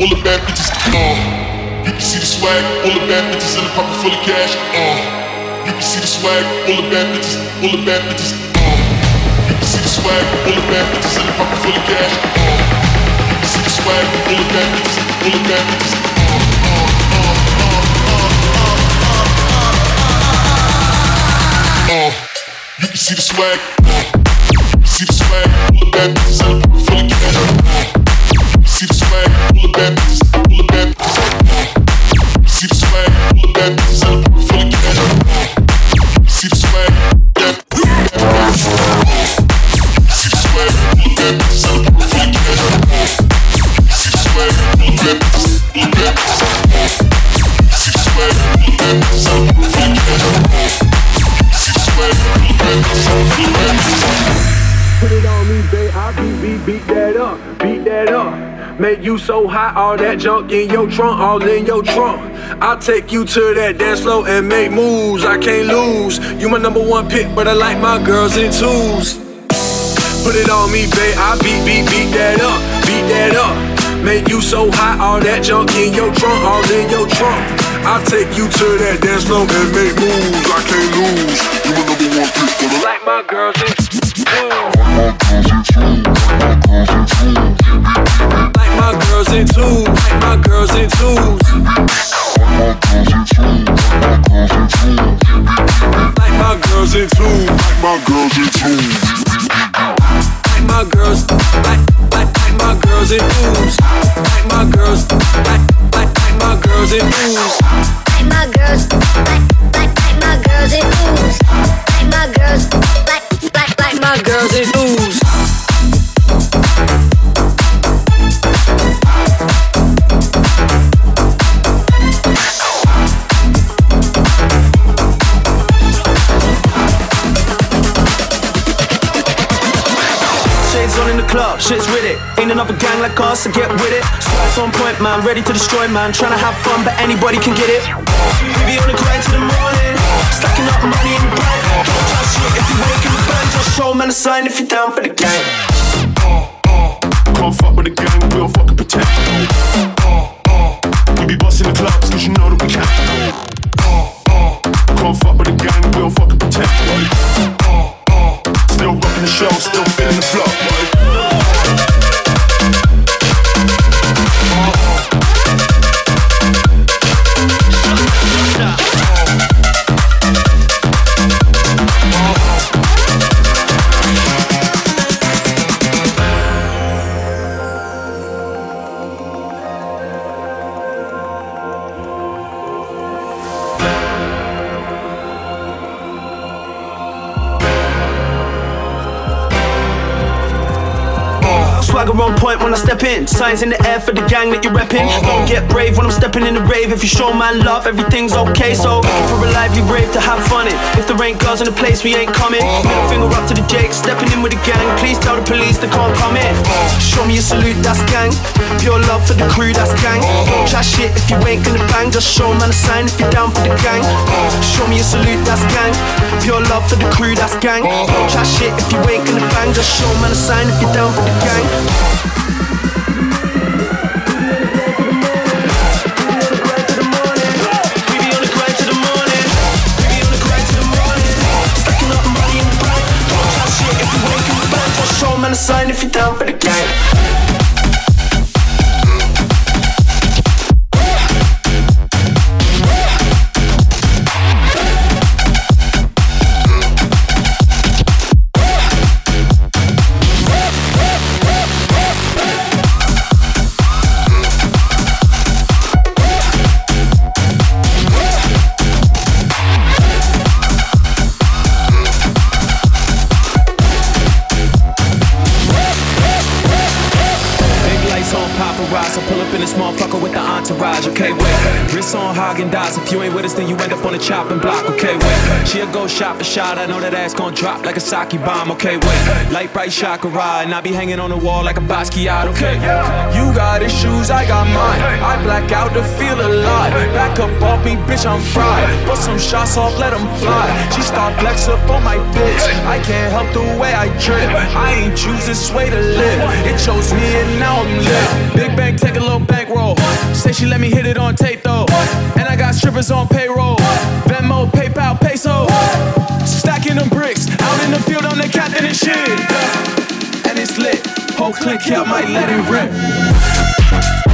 all the bad bitches. Uh, you can see the swag, all the bad bitches in the pocket full of cash. Uh, you can see the swag, all the bad bitches, all the bad bitches. Uh, you can see the swag, all the bad bitches in the pocket full of cash. Uh, you can see the swag, all the bad bitches, all the bad bitches. Uh, you can see the swag, uh, you can see the swag, all the bad bitches in the pocket full of cash. Uh, up. Make you so hot, all that junk in your trunk, all in your trunk. I'll take you to that dance floor and make moves. I can't lose. You my number one pick, but I like my girls in twos. Put it on me, babe. I beat, beat, beat that up, beat that up. Make you so hot, all that junk in your trunk, all in your trunk. I'll take you to that dance floor and make moves. I can't lose. You my number one pick, but I like my girls in twos. Like club, shit's with it. Ain't another gang like us, so get with it. Squats on point, man, ready to destroy, man. Trying to have fun, but anybody can get it. We be on the grind till the morning, stacking up money in the bank. Don't try shit if you wake in the bank. Just show man a sign if you're down for the gang. Can't fuck with the gang, we don't fucking pretend. We be busting the clubs, cause you know that we can. Can't fuck with the gang, we don't fucking pretend. Still rocking the show, still feeling the flow. On point when I step in. Signs in the air for the gang that you're repping. Uh-huh. Don't get brave when I'm stepping in the rave. If you show man love, everything's okay. So if we're a lively rave to have fun in. If there ain't girls in the place, we ain't coming. Uh-huh. Middle finger up to the Jake, stepping in with the gang. Please tell the police they can't come in. Show me a salute, that's gang. Pure love for the crew, that's gang. Uh-huh. Don't try shit if you ain't gonna bang. Just show man a sign if you're down for the gang. Show me a salute, that's gang. Pure love for the crew, that's gang. Don't shit if you ain't gonna bang. Just show man a sign if you're down for the gang. Just show man a sign if you're down for the gang. Up in this motherfucker with the entourage. Okay, wait. Wrist on Häagen-Dazs. If you ain't with us, then you end up on the chopping block. Okay, wait. She'll go shot for shot. I know that ass gon' drop like a sake bomb. Okay, wait. Light bright chakra, and I be hanging on the wall like a Basquiat. Okay, you got issues, I got mine. I black out to feel alive. Back up off me, bitch, I'm fried. Put some shots off, let 'em fly. She start flex up on my bitch. I can't help the way I trip. I ain't choose this way to live. It chose me, and now I'm lit. Big bang, take a little bankroll. on tape though. And I got strippers on payroll. Venmo, PayPal, peso. Stacking them bricks out in the field on the captain and shit. And it's lit. Whole click here might let it rip.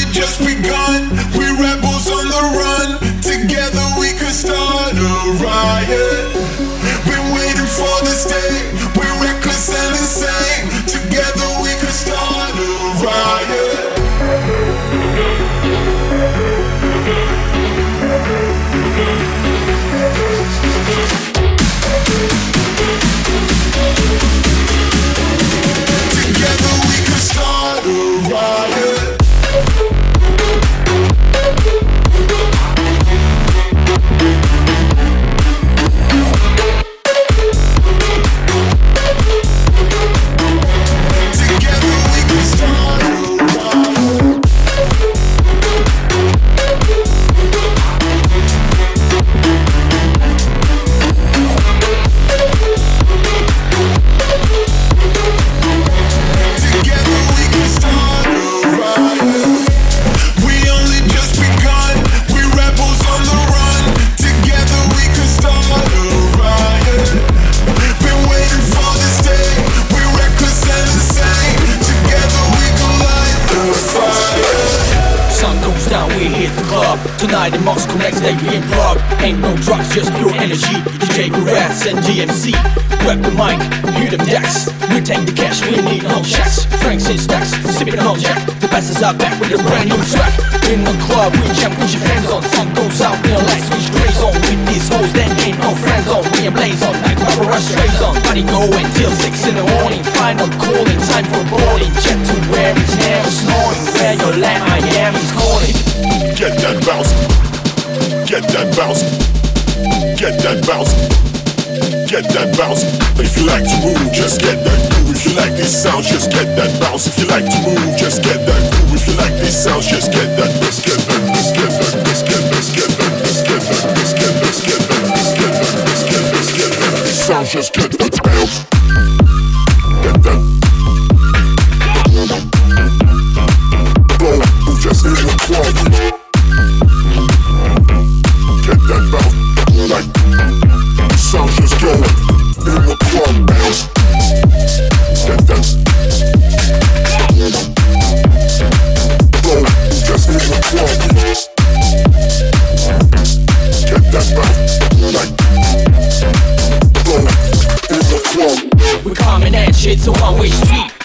Only just begun. We rebels on the run. Together we could start a riot. Been waiting for this day. We take the cash, we need no checks. Franks in stacks, sipping on jack. The bastards are back with a brand new track. In the club, we jump, put your fans on. Sun goes out, real light switch grays on. With these hoes, then ain't no friends on. We and blaze on, like Barbra Streisand. Body going till six in the morning. Final calling, time for boarding. Jet to where it's never snoring. Where your land, Miami's calling. Get that bounce. Get that bounce. Get that bounce. Get that bounce. If you like to move, just get that. If you like these sounds, just get that bounce. If you like to move, just get that groove. If you like these sounds, just get that. Let's get that. Let's get that. Let's get. Let's get that. Let's get that. Let's get. Let's get that. Let's get that. Let's get. Let's get that. These sounds, just get that bounce. Coming at shit, it's a one-way street.